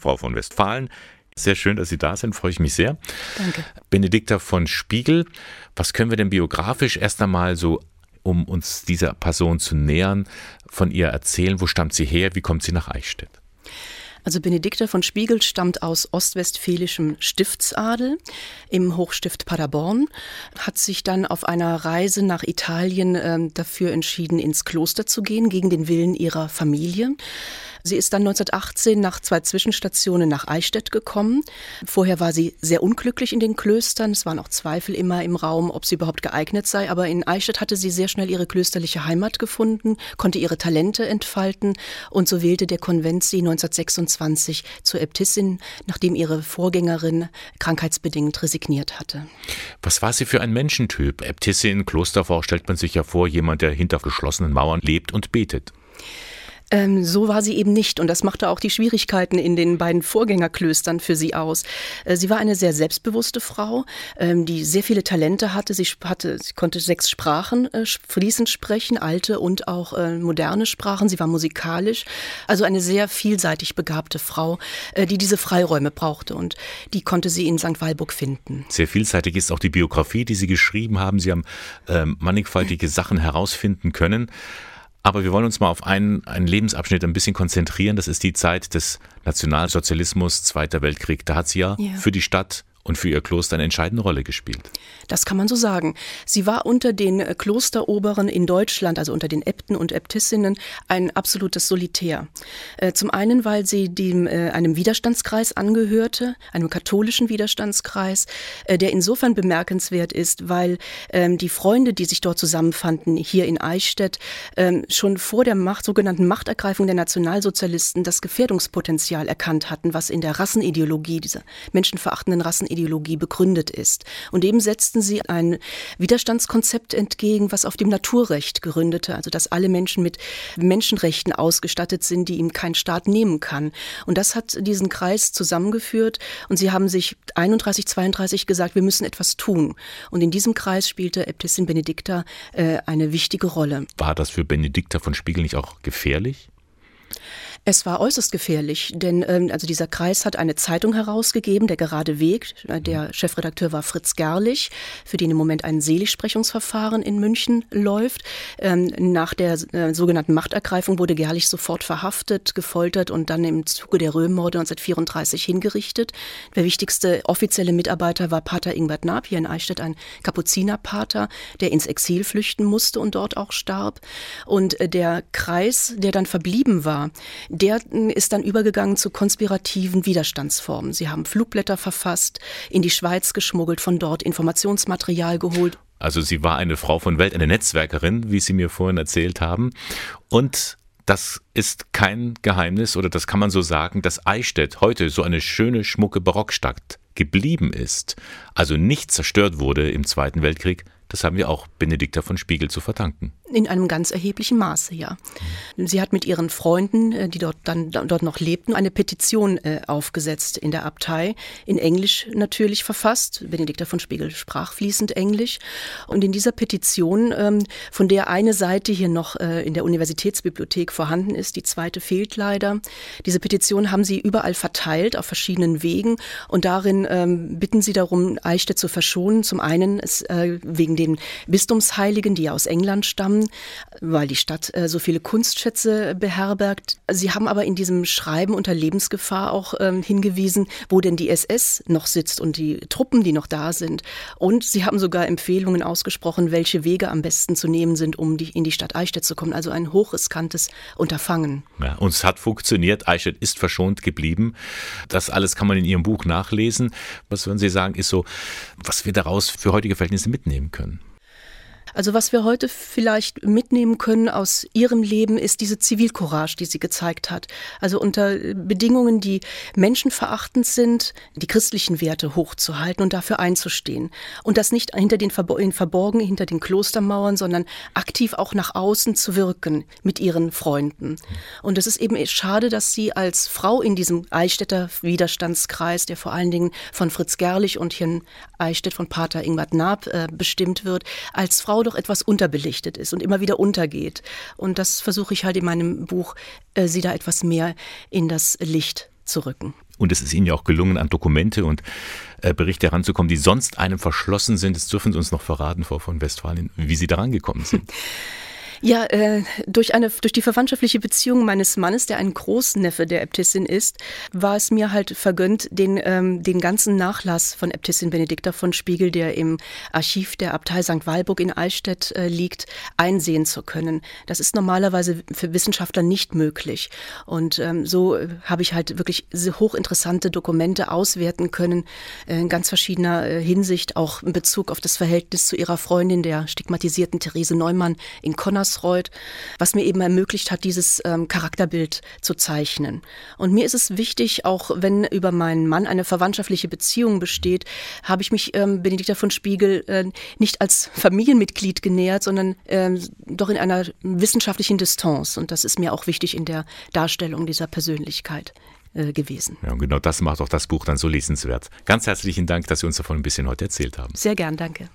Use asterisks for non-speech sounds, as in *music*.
Frau von Westfalen. Sehr schön, dass Sie da sind, freue ich mich sehr. Danke. Benedikta von Spiegel, was können wir denn biografisch erst einmal so, um uns dieser Person zu nähern, von ihr erzählen? Wo stammt sie her? Wie kommt sie nach Eichstätt? Also Benedikta von Spiegel stammt aus ostwestfälischem Stiftsadel im Hochstift Paderborn, hat sich dann auf einer Reise nach Italien äh, dafür entschieden, ins Kloster zu gehen, gegen den Willen ihrer Familie. Sie ist dann 1918 nach zwei Zwischenstationen nach Eichstätt gekommen. Vorher war sie sehr unglücklich in den Klöstern. Es waren auch Zweifel immer im Raum, ob sie überhaupt geeignet sei. Aber in Eichstätt hatte sie sehr schnell ihre klösterliche Heimat gefunden, konnte ihre Talente entfalten und so wählte der Konvent sie 1926 zur Äbtissin, nachdem ihre Vorgängerin krankheitsbedingt resigniert hatte. Was war sie für ein Menschentyp? Äbtissin, Klosterfrau stellt man sich ja vor, jemand, der hinter geschlossenen Mauern lebt und betet. Ähm, so war sie eben nicht und das machte auch die Schwierigkeiten in den beiden Vorgängerklöstern für sie aus. Äh, sie war eine sehr selbstbewusste Frau, ähm, die sehr viele Talente hatte. Sie, hatte, sie konnte sechs Sprachen äh, fließend sprechen, alte und auch äh, moderne Sprachen. Sie war musikalisch, also eine sehr vielseitig begabte Frau, äh, die diese Freiräume brauchte und die konnte sie in St. Walburg finden. Sehr vielseitig ist auch die Biografie, die Sie geschrieben haben. Sie haben ähm, mannigfaltige Sachen herausfinden können. Aber wir wollen uns mal auf einen, einen Lebensabschnitt ein bisschen konzentrieren. Das ist die Zeit des Nationalsozialismus, Zweiter Weltkrieg. Da hat sie ja, ja. für die Stadt und für ihr Kloster eine entscheidende Rolle gespielt. Das kann man so sagen. Sie war unter den äh, Klosteroberen in Deutschland, also unter den Äbten und Äbtissinnen, ein absolutes Solitär. Äh, zum einen, weil sie dem, äh, einem Widerstandskreis angehörte, einem katholischen Widerstandskreis, der insofern bemerkenswert ist, weil ähm, die Freunde, die sich dort zusammenfanden, hier in Eichstätt, ähm, schon vor der Macht, sogenannten Machtergreifung der Nationalsozialisten das Gefährdungspotenzial erkannt hatten, was in der Rassenideologie, dieser menschenverachtenden Rassenideologie, Ideologie begründet ist. Und dem setzten sie ein Widerstandskonzept entgegen, was auf dem Naturrecht gründete, also dass alle Menschen mit Menschenrechten ausgestattet sind, die ihm kein Staat nehmen kann. Und das hat diesen Kreis zusammengeführt und sie haben sich 31, 32 gesagt, wir müssen etwas tun. Und in diesem Kreis spielte Äbtissin Benedikta äh, eine wichtige Rolle. War das für Benedikta von Spiegel nicht auch gefährlich? Es war äußerst gefährlich, denn ähm, also dieser Kreis hat eine Zeitung herausgegeben, der gerade Weg. Der Chefredakteur war Fritz Gerlich, für den im Moment ein Seligsprechungsverfahren in München läuft. Ähm, nach der äh, sogenannten Machtergreifung wurde Gerlich sofort verhaftet, gefoltert und dann im Zuge der Röhmmorde 1934 hingerichtet. Der wichtigste offizielle Mitarbeiter war Pater Ingbert Naab, hier in Eichstätt ein Kapuzinerpater, der ins Exil flüchten musste und dort auch starb. Und äh, der Kreis, der dann verblieben war, der ist dann übergegangen zu konspirativen Widerstandsformen. Sie haben Flugblätter verfasst, in die Schweiz geschmuggelt, von dort Informationsmaterial geholt. Also sie war eine Frau von Welt, eine Netzwerkerin, wie Sie mir vorhin erzählt haben. Und das ist kein Geheimnis oder das kann man so sagen, dass Eichstätt heute so eine schöne, schmucke Barockstadt geblieben ist, also nicht zerstört wurde im Zweiten Weltkrieg, das haben wir auch Benedikta von Spiegel zu verdanken. In einem ganz erheblichen Maße, ja. Sie hat mit ihren Freunden, äh, die dort dann dort noch lebten, eine Petition äh, aufgesetzt in der Abtei, in Englisch natürlich verfasst. Benedikta von Spiegel sprach fließend Englisch. Und in dieser Petition, ähm, von der eine Seite hier noch äh, in der Universitätsbibliothek vorhanden ist, die zweite fehlt leider. Diese Petition haben sie überall verteilt, auf verschiedenen Wegen. Und darin ähm, bitten sie darum, Eichstätt zu verschonen. Zum einen wegen den Bistumsheiligen, die aus England stammen, weil die Stadt äh, so viele Kunstschätze beherbergt. Sie haben aber in diesem Schreiben unter Lebensgefahr auch ähm, hingewiesen, wo denn die SS noch sitzt und die Truppen, die noch da sind. Und sie haben sogar Empfehlungen ausgesprochen, welche Wege am besten zu nehmen sind, um die, in die Stadt Eichstätt zu kommen. Also ein hochriskantes Unterfangen. Ja, und es hat funktioniert. Eichstätt ist verschont geblieben. Das alles kann man in Ihrem Buch nachlesen. Was würden Sie sagen, ist so, was wir daraus für heutige Verhältnisse mitnehmen können? Also was wir heute vielleicht mitnehmen können aus ihrem Leben, ist diese Zivilcourage, die sie gezeigt hat. Also unter Bedingungen, die menschenverachtend sind, die christlichen Werte hochzuhalten und dafür einzustehen. Und das nicht hinter den Verborgen, hinter den Klostermauern, sondern aktiv auch nach außen zu wirken mit ihren Freunden. Und es ist eben schade, dass sie als Frau in diesem Eichstätter Widerstandskreis, der vor allen Dingen von Fritz Gerlich und hier in Eichstätt von Pater Ingwart Naab äh, bestimmt wird, als Frau doch etwas unterbelichtet ist und immer wieder untergeht. Und das versuche ich halt in meinem Buch, äh, sie da etwas mehr in das Licht zu rücken. Und es ist Ihnen ja auch gelungen, an Dokumente und äh, Berichte heranzukommen, die sonst einem verschlossen sind. Das dürfen Sie uns noch verraten, Frau von Westfalen, wie Sie daran gekommen sind. *laughs* Ja, äh, durch, eine, durch die verwandtschaftliche Beziehung meines Mannes, der ein Großneffe der Äbtissin ist, war es mir halt vergönnt, den, ähm, den ganzen Nachlass von Äbtissin Benedikta von Spiegel, der im Archiv der Abtei St. Walburg in Eichstätt äh, liegt, einsehen zu können. Das ist normalerweise für Wissenschaftler nicht möglich. Und ähm, so habe ich halt wirklich hochinteressante Dokumente auswerten können, äh, in ganz verschiedener äh, Hinsicht, auch in Bezug auf das Verhältnis zu ihrer Freundin, der stigmatisierten Therese Neumann in Connors Masreuth, was mir eben ermöglicht hat, dieses ähm, Charakterbild zu zeichnen. Und mir ist es wichtig, auch wenn über meinen Mann eine verwandtschaftliche Beziehung besteht, habe ich mich ähm, Benedikta von Spiegel äh, nicht als Familienmitglied genähert, sondern äh, doch in einer wissenschaftlichen Distanz. Und das ist mir auch wichtig in der Darstellung dieser Persönlichkeit äh, gewesen. Ja, und genau das macht auch das Buch dann so lesenswert. Ganz herzlichen Dank, dass Sie uns davon ein bisschen heute erzählt haben. Sehr gern, danke.